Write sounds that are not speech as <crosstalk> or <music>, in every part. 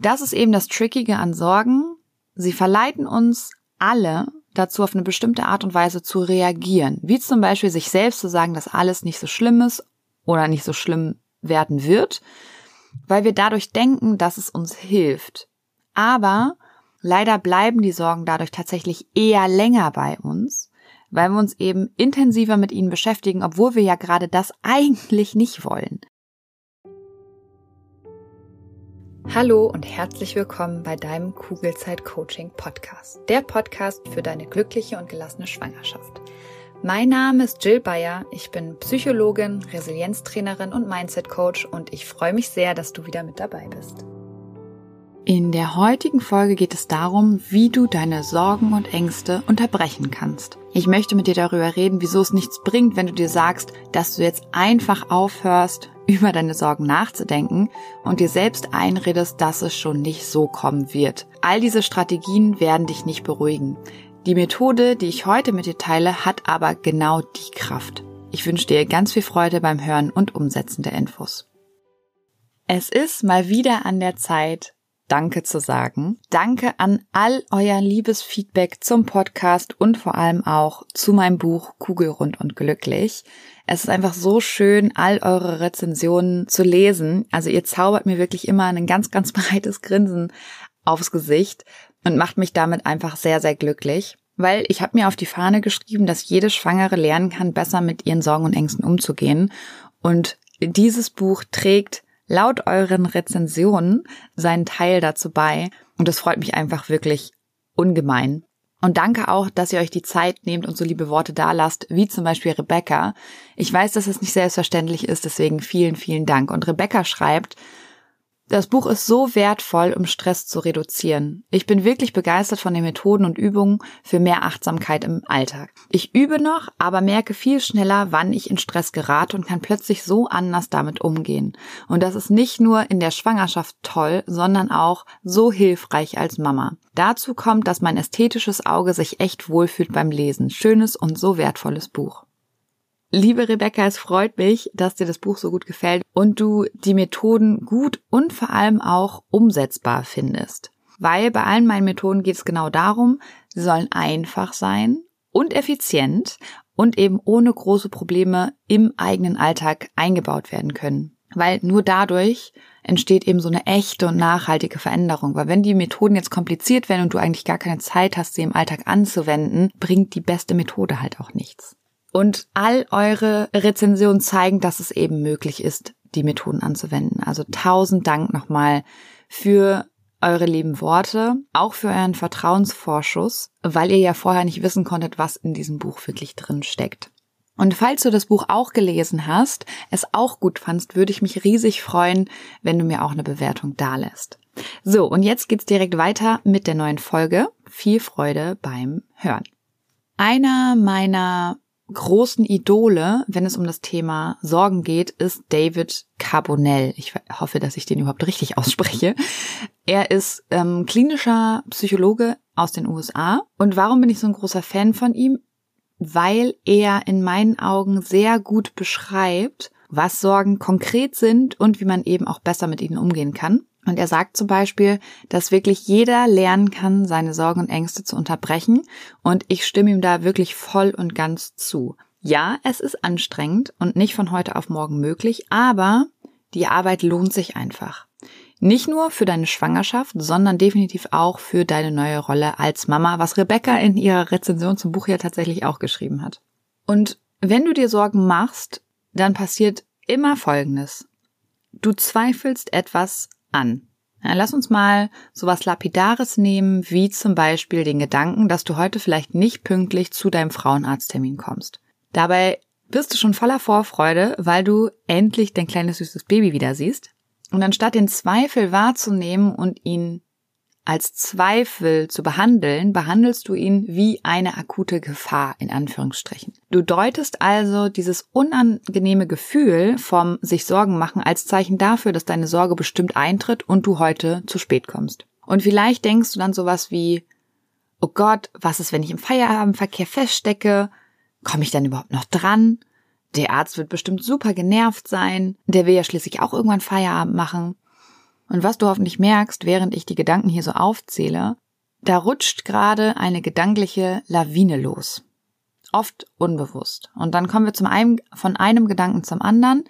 das ist eben das Trickige an Sorgen. Sie verleiten uns alle dazu, auf eine bestimmte Art und Weise zu reagieren. Wie zum Beispiel sich selbst zu sagen, dass alles nicht so schlimm ist oder nicht so schlimm werden wird, weil wir dadurch denken, dass es uns hilft. Aber leider bleiben die Sorgen dadurch tatsächlich eher länger bei uns, weil wir uns eben intensiver mit ihnen beschäftigen, obwohl wir ja gerade das <laughs> eigentlich nicht wollen. Hallo und herzlich willkommen bei deinem Kugelzeit Coaching Podcast. Der Podcast für deine glückliche und gelassene Schwangerschaft. Mein Name ist Jill Bayer. Ich bin Psychologin, Resilienztrainerin und Mindset Coach und ich freue mich sehr, dass du wieder mit dabei bist. In der heutigen Folge geht es darum, wie du deine Sorgen und Ängste unterbrechen kannst. Ich möchte mit dir darüber reden, wieso es nichts bringt, wenn du dir sagst, dass du jetzt einfach aufhörst, <laughs> über deine Sorgen nachzudenken und dir selbst einredest, dass es schon nicht so kommen wird. All diese Strategien werden dich nicht beruhigen. Die Methode, die ich heute mit dir teile, hat aber genau die Kraft. Ich wünsche dir ganz viel Freude beim Hören und Umsetzen der Infos. Es ist mal wieder an der Zeit, Danke zu sagen. Danke an all euer liebes Feedback zum Podcast und vor allem auch zu meinem Buch Kugelrund und glücklich. Es ist einfach so schön, all eure Rezensionen zu lesen. Also ihr zaubert mir wirklich immer ein ganz, ganz <laughs> breites Grinsen aufs Gesicht und macht mich damit einfach sehr, sehr glücklich. Weil ich habe mir auf die Fahne geschrieben, dass jede Schwangere lernen kann, besser mit ihren Sorgen und Ängsten umzugehen. Und dieses Buch trägt laut euren Rezensionen seinen Teil dazu bei. Und das freut mich einfach wirklich ungemein. Und danke auch, dass ihr euch die Zeit nehmt und so liebe Worte dalasst, wie zum Beispiel Rebecca. Ich weiß, dass es nicht selbstverständlich ist, deswegen vielen, vielen Dank. Und Rebecca schreibt, das Buch ist so wertvoll, um Stress zu reduzieren. Ich bin wirklich begeistert von den Methoden und Übungen für mehr Achtsamkeit im Alltag. Ich übe noch, aber merke viel schneller, wann ich in Stress gerate und kann plötzlich so anders damit umgehen. Und das ist nicht nur in der Schwangerschaft toll, sondern auch so hilfreich als Mama. Dazu kommt, dass mein ästhetisches Auge sich echt wohlfühlt beim Lesen. Schönes und so wertvolles Buch. Liebe Rebecca, es freut mich, dass dir das Buch so gut gefällt und du die Methoden gut und vor allem auch umsetzbar findest. Weil bei allen meinen Methoden geht es genau darum, sie sollen einfach sein und effizient und eben ohne große Probleme im eigenen Alltag eingebaut werden können. Weil nur dadurch entsteht eben so eine echte und nachhaltige Veränderung. Weil wenn die Methoden jetzt kompliziert werden und du eigentlich gar keine Zeit hast, sie im Alltag anzuwenden, bringt die beste Methode halt auch nichts. Und all eure Rezensionen zeigen, dass es eben möglich ist, die Methoden anzuwenden. Also tausend Dank nochmal für eure lieben Worte, auch für euren Vertrauensvorschuss, weil ihr ja vorher nicht wissen konntet, was in diesem Buch wirklich drin steckt. Und falls du das Buch auch gelesen hast, es auch gut fandst, würde ich mich riesig freuen, wenn du mir auch eine Bewertung dalässt. So, und jetzt geht's direkt weiter mit der neuen Folge. Viel Freude beim Hören. Einer meiner großen Idole, wenn es um das Thema Sorgen geht, ist David Carbonell. Ich hoffe, dass ich den überhaupt richtig ausspreche. Er ist ähm, klinischer Psychologe aus den USA. Und warum bin ich so ein großer Fan von ihm? Weil er in meinen Augen sehr gut beschreibt, was Sorgen konkret sind und wie man eben auch besser mit ihnen umgehen kann. Und er sagt zum Beispiel, dass wirklich jeder lernen kann, seine Sorgen und Ängste zu unterbrechen. Und ich stimme ihm da wirklich voll und ganz zu. Ja, es ist anstrengend und nicht von heute auf morgen möglich, aber die Arbeit lohnt sich einfach. Nicht nur für deine Schwangerschaft, sondern definitiv auch für deine neue Rolle als Mama, was Rebecca in ihrer Rezension zum Buch ja tatsächlich auch geschrieben hat. Und wenn du dir Sorgen machst, dann passiert immer Folgendes. Du zweifelst etwas an. Ja, lass uns mal sowas Lapidares nehmen, wie zum Beispiel den Gedanken, dass du heute vielleicht nicht pünktlich zu deinem Frauenarzttermin kommst. Dabei bist du schon voller Vorfreude, weil du endlich dein kleines süßes Baby wieder siehst. Und anstatt den Zweifel wahrzunehmen und ihn als Zweifel zu behandeln, behandelst du ihn wie eine akute Gefahr in Anführungsstrichen. Du deutest also dieses unangenehme Gefühl vom sich Sorgen machen als Zeichen dafür, dass deine Sorge bestimmt eintritt und du heute zu spät kommst. Und vielleicht denkst du dann sowas wie, oh Gott, was ist, wenn ich im Feierabendverkehr feststecke? Komme ich dann überhaupt noch dran? Der Arzt wird bestimmt super genervt sein. Der will ja schließlich auch irgendwann Feierabend machen. Und was du hoffentlich merkst, während ich die Gedanken hier so aufzähle, da rutscht gerade eine gedankliche Lawine los. Oft unbewusst. Und dann kommen wir zum einen, von einem Gedanken zum anderen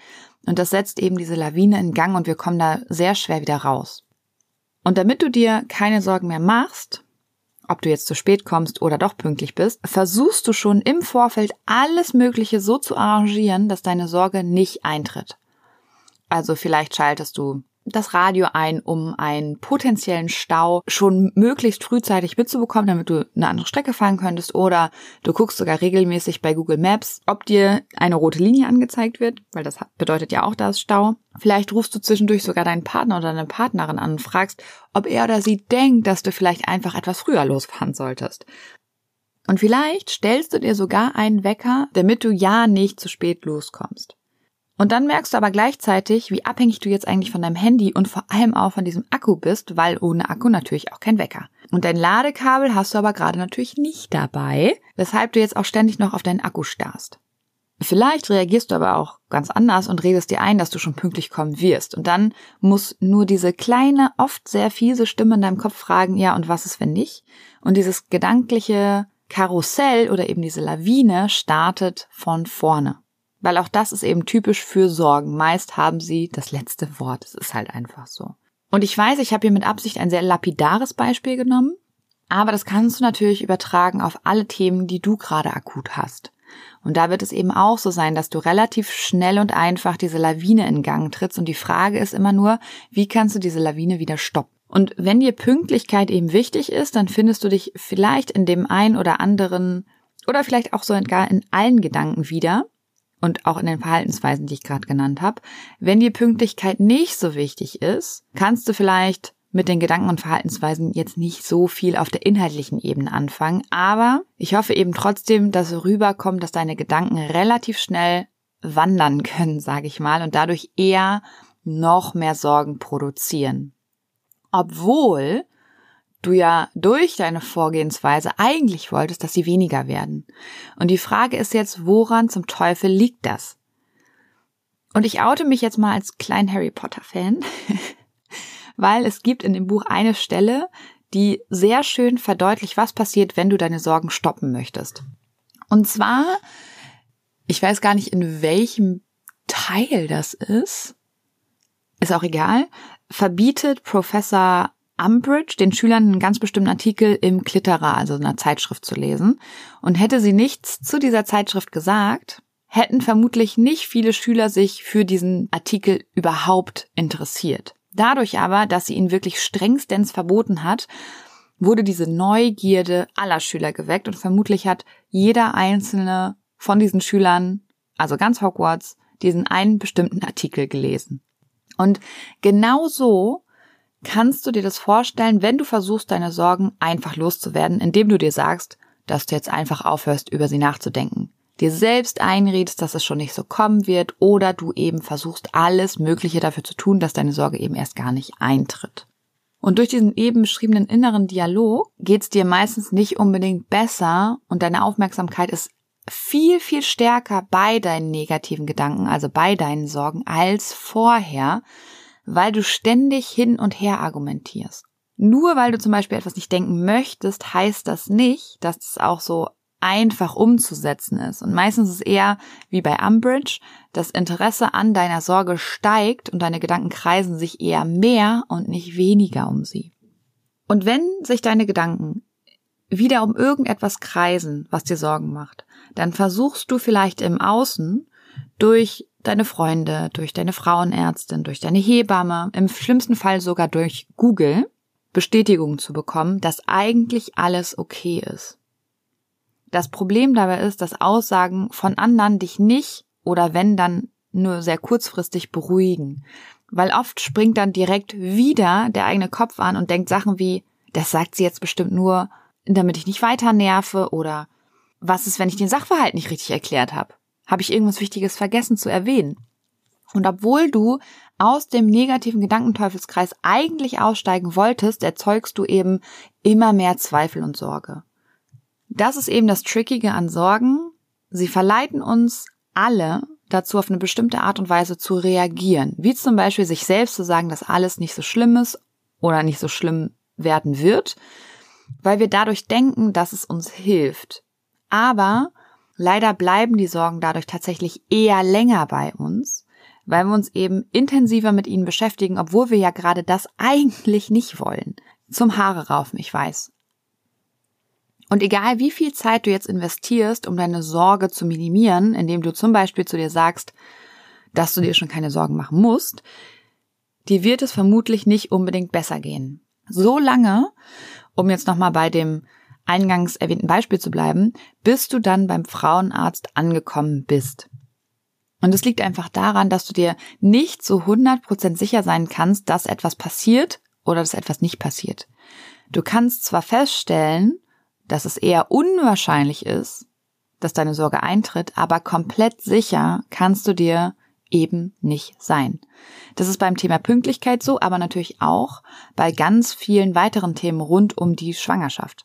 und das setzt eben diese Lawine in Gang und wir kommen da sehr schwer wieder raus. Und damit du dir keine Sorgen mehr machst, ob du jetzt zu spät kommst oder doch pünktlich bist, versuchst du schon im Vorfeld alles Mögliche so zu arrangieren, dass deine Sorge nicht eintritt. Also vielleicht schaltest du das Radio ein, um einen potenziellen Stau schon möglichst frühzeitig mitzubekommen, damit du eine andere Strecke fahren könntest. Oder du guckst sogar regelmäßig bei Google Maps, ob dir eine rote Linie angezeigt wird, weil das bedeutet ja auch, da ist Stau. Vielleicht rufst du zwischendurch sogar deinen Partner oder deine Partnerin an und fragst, ob er oder sie denkt, dass du vielleicht einfach etwas früher losfahren solltest. Und vielleicht stellst du dir sogar einen Wecker, damit du ja nicht zu spät loskommst. Und dann merkst du aber gleichzeitig, wie abhängig du jetzt eigentlich von deinem Handy und vor allem auch von diesem Akku bist, weil ohne Akku natürlich auch kein Wecker. Und dein Ladekabel hast du aber gerade natürlich nicht dabei, weshalb du jetzt auch ständig noch auf deinen Akku starrst. Vielleicht reagierst du aber auch ganz anders und redest dir ein, dass du schon pünktlich kommen wirst. Und dann muss nur diese kleine, oft sehr fiese Stimme in deinem Kopf fragen, ja, und was ist, wenn nicht? Und dieses gedankliche Karussell oder eben diese Lawine startet von vorne. Weil auch das ist eben typisch für Sorgen. Meist haben sie das letzte Wort. Es ist halt einfach so. Und ich weiß, ich habe hier mit Absicht ein sehr lapidares Beispiel genommen, aber das kannst du natürlich übertragen auf alle Themen, die du gerade akut hast. Und da wird es eben auch so sein, dass du relativ schnell und einfach diese Lawine in Gang trittst. Und die Frage ist immer nur, wie kannst du diese Lawine wieder stoppen? Und wenn dir Pünktlichkeit eben wichtig ist, dann findest du dich vielleicht in dem ein oder anderen oder vielleicht auch so gar in allen Gedanken wieder, und auch in den Verhaltensweisen, die ich gerade genannt habe. Wenn dir Pünktlichkeit nicht so wichtig ist, kannst du vielleicht mit den Gedanken und Verhaltensweisen jetzt nicht so viel auf der inhaltlichen Ebene anfangen, aber ich hoffe eben trotzdem, dass rüberkommt, dass deine Gedanken relativ schnell wandern <laughs> können, sage ich mal, und dadurch eher noch mehr Sorgen produzieren. Obwohl du ja durch deine Vorgehensweise eigentlich wolltest, dass sie weniger werden. Und die Frage ist jetzt, woran zum Teufel liegt das? Und ich oute mich jetzt mal als klein Harry Potter Fan, <laughs> weil es gibt in dem Buch eine Stelle, die sehr schön verdeutlicht, was passiert, wenn du deine Sorgen stoppen möchtest. Und zwar, ich weiß gar nicht, in welchem Teil das ist, ist auch egal, verbietet Professor Umbridge den Schülern einen ganz bestimmten Artikel im Klitterer, also einer Zeitschrift zu lesen. Und hätte sie nichts zu dieser Zeitschrift gesagt, hätten vermutlich nicht viele Schüler sich für diesen Artikel überhaupt interessiert. Dadurch aber, dass sie ihn wirklich strengstens verboten hat, wurde diese Neugierde aller Schüler geweckt und vermutlich hat jeder einzelne von diesen Schülern, also ganz Hogwarts, diesen einen bestimmten Artikel gelesen. Und genau so kannst du dir das vorstellen, wenn du versuchst, deine Sorgen einfach loszuwerden, indem du dir sagst, dass du jetzt einfach aufhörst, über sie nachzudenken. Dir selbst einredest, dass es schon nicht so kommen wird oder du eben versuchst, alles Mögliche dafür zu tun, dass deine Sorge eben erst gar nicht eintritt. Und durch diesen eben beschriebenen inneren Dialog geht's dir meistens nicht unbedingt besser und deine Aufmerksamkeit ist viel, viel stärker bei deinen negativen Gedanken, also bei deinen Sorgen als vorher, weil du ständig hin und her argumentierst. Nur weil du zum Beispiel etwas nicht denken möchtest, heißt das nicht, dass es auch so einfach umzusetzen ist. Und meistens ist es eher wie bei Umbridge, das Interesse an deiner Sorge steigt und deine Gedanken kreisen sich eher mehr und nicht weniger um sie. Und wenn sich deine Gedanken wieder um irgendetwas kreisen, was dir Sorgen macht, dann versuchst du vielleicht im Außen durch deine Freunde, durch deine Frauenärztin, durch deine Hebamme, im schlimmsten Fall sogar durch Google Bestätigung zu bekommen, dass eigentlich alles okay ist. Das Problem dabei ist, dass Aussagen von anderen dich nicht oder wenn dann nur sehr kurzfristig beruhigen, weil oft springt dann direkt wieder der eigene Kopf an und denkt Sachen wie, das sagt sie jetzt bestimmt nur, damit ich nicht weiter nerve oder was ist, wenn ich den Sachverhalt nicht richtig erklärt habe? Habe ich irgendwas Wichtiges vergessen zu erwähnen? Und obwohl du aus dem negativen Gedankenteufelskreis eigentlich aussteigen wolltest, erzeugst du eben immer mehr Zweifel und Sorge. Das ist eben das Trickige an Sorgen. Sie verleiten uns alle dazu, auf eine bestimmte Art und Weise zu reagieren. Wie zum Beispiel sich selbst zu sagen, dass alles nicht so schlimm ist oder nicht so schlimm werden wird, weil wir dadurch denken, dass es uns hilft. Aber leider bleiben die Sorgen dadurch tatsächlich eher länger bei uns, weil wir uns eben intensiver mit ihnen beschäftigen, obwohl wir ja gerade das <laughs> eigentlich nicht wollen. Zum Haare raufen, ich weiß. Und egal wie viel Zeit du jetzt investierst, um deine Sorge zu minimieren, indem du zum Beispiel zu dir sagst, dass du dir schon keine Sorgen machen musst, dir wird es vermutlich nicht unbedingt besser gehen. So lange, um jetzt nochmal bei dem eingangs erwähnten Beispiel zu bleiben, bis du dann beim Frauenarzt angekommen bist. Und es liegt einfach daran, dass du dir nicht zu 100% sicher sein kannst, dass etwas passiert oder dass etwas nicht passiert. Du kannst zwar feststellen, dass es eher unwahrscheinlich ist, dass deine Sorge eintritt, aber komplett sicher kannst du dir eben nicht sein. Das ist beim Thema Pünktlichkeit so, aber natürlich auch bei ganz vielen weiteren Themen rund um die Schwangerschaft.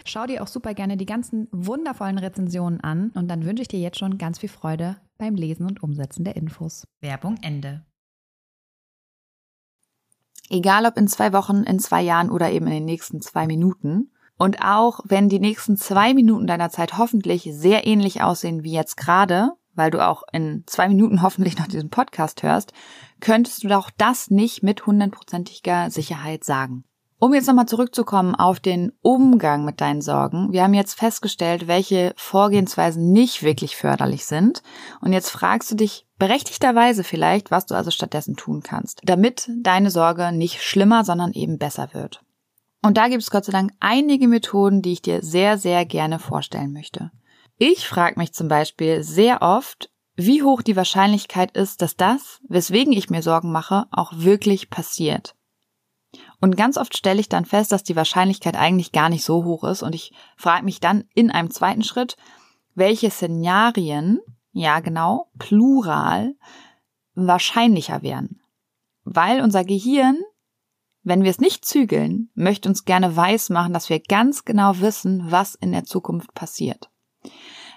Schau dir auch super gerne die ganzen wundervollen Rezensionen an und dann wünsche ich dir jetzt schon ganz viel Freude beim Lesen und Umsetzen der Infos. Werbung Ende. Egal ob in zwei Wochen, in zwei Jahren oder eben in den nächsten zwei Minuten. Und auch wenn die nächsten zwei Minuten deiner Zeit hoffentlich sehr ähnlich aussehen wie jetzt gerade, weil du auch in zwei Minuten hoffentlich noch diesen Podcast hörst, könntest du auch das nicht mit hundertprozentiger Sicherheit sagen. Um jetzt nochmal zurückzukommen auf den Umgang mit deinen Sorgen. Wir haben jetzt festgestellt, welche Vorgehensweisen nicht wirklich förderlich sind. Und jetzt fragst du dich berechtigterweise vielleicht, was du also stattdessen tun kannst, damit deine Sorge nicht schlimmer, sondern eben besser wird. Und da gibt es Gott sei Dank einige Methoden, die ich dir sehr, sehr gerne vorstellen möchte. Ich frage mich zum Beispiel sehr oft, wie hoch die Wahrscheinlichkeit ist, dass das, weswegen ich mir Sorgen mache, auch wirklich passiert. Und ganz oft stelle ich dann fest, dass die Wahrscheinlichkeit eigentlich gar nicht so hoch ist und ich frage mich dann in einem zweiten Schritt, welche Szenarien, ja genau, plural, wahrscheinlicher wären. Weil unser Gehirn, wenn wir es nicht zügeln, möchte uns gerne weismachen, dass wir ganz genau wissen, was in der Zukunft passiert.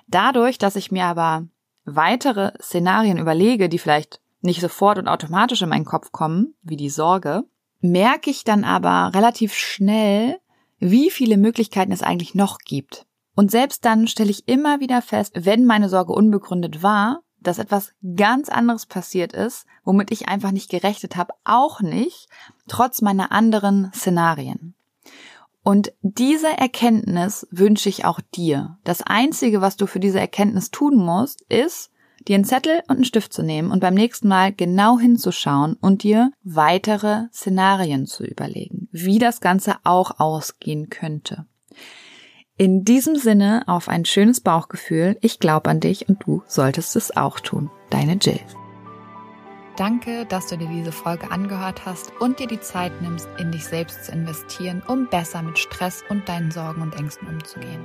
Dadurch, dass ich mir aber weitere Szenarien überlege, die vielleicht nicht sofort und automatisch in meinen Kopf kommen, wie die Sorge, merke ich dann aber relativ schnell, wie viele Möglichkeiten es eigentlich noch gibt. Und selbst dann stelle ich immer wieder fest, wenn meine Sorge unbegründet war, dass etwas ganz anderes passiert ist, womit ich einfach nicht gerechnet habe, auch nicht, trotz meiner anderen Szenarien. Und diese Erkenntnis wünsche ich auch dir. Das Einzige, was du für diese Erkenntnis tun musst, ist, dir einen Zettel und einen Stift zu nehmen und beim nächsten Mal genau hinzuschauen und dir weitere Szenarien zu überlegen, wie das Ganze auch ausgehen könnte. In diesem Sinne auf ein schönes Bauchgefühl. Ich glaube an dich und du solltest es auch tun. Deine Jill. Danke, dass du dir diese Folge angehört hast und dir die Zeit nimmst, in dich selbst zu investieren, um besser mit Stress und deinen Sorgen und Ängsten umzugehen.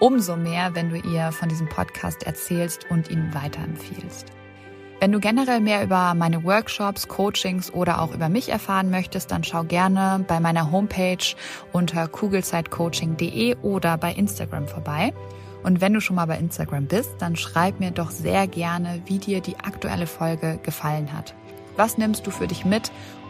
umso mehr, wenn du ihr von diesem Podcast erzählst und ihn weiterempfiehlst. Wenn du generell mehr über meine Workshops, Coachings oder auch über mich erfahren möchtest, dann schau gerne bei meiner Homepage unter kugelzeitcoaching.de oder bei Instagram vorbei. Und wenn du schon mal bei Instagram bist, dann schreib mir doch sehr gerne, wie dir die aktuelle Folge gefallen hat. Was nimmst du für dich mit?